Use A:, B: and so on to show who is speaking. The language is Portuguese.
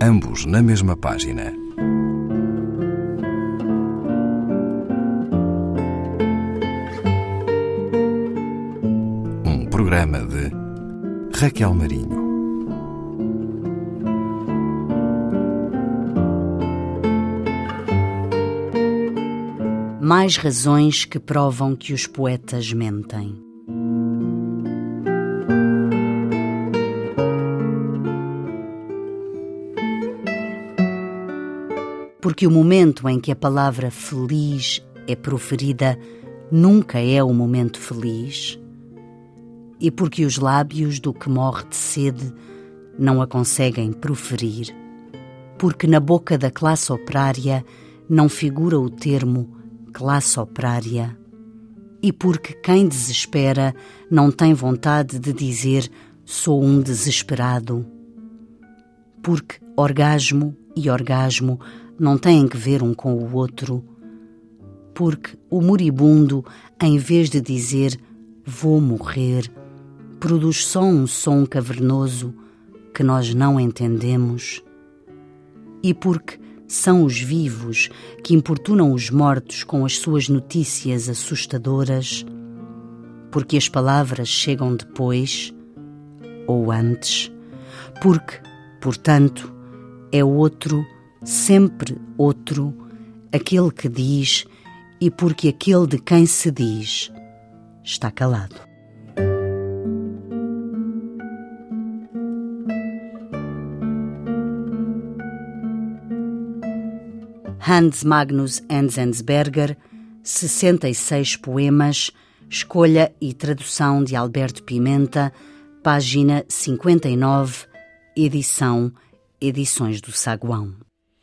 A: ambos na mesma página. Um programa de Raquel Marinho.
B: Mais razões que provam que os poetas mentem. Porque o momento em que a palavra feliz é proferida nunca é o momento feliz, e porque os lábios do que morre de sede não a conseguem proferir, porque na boca da classe operária não figura o termo classe operária, e porque quem desespera não tem vontade de dizer sou um desesperado, porque orgasmo e orgasmo não têm que ver um com o outro, porque o moribundo, em vez de dizer vou morrer, produz só um som cavernoso que nós não entendemos, e porque são os vivos que importunam os mortos com as suas notícias assustadoras, porque as palavras chegam depois ou antes, porque, portanto, é outro sempre outro, aquele que diz e porque aquele de quem se diz está calado. Hans Magnus Enzensberger, 66 poemas, escolha e tradução de Alberto Pimenta, página 59, edição Edições do Saguão.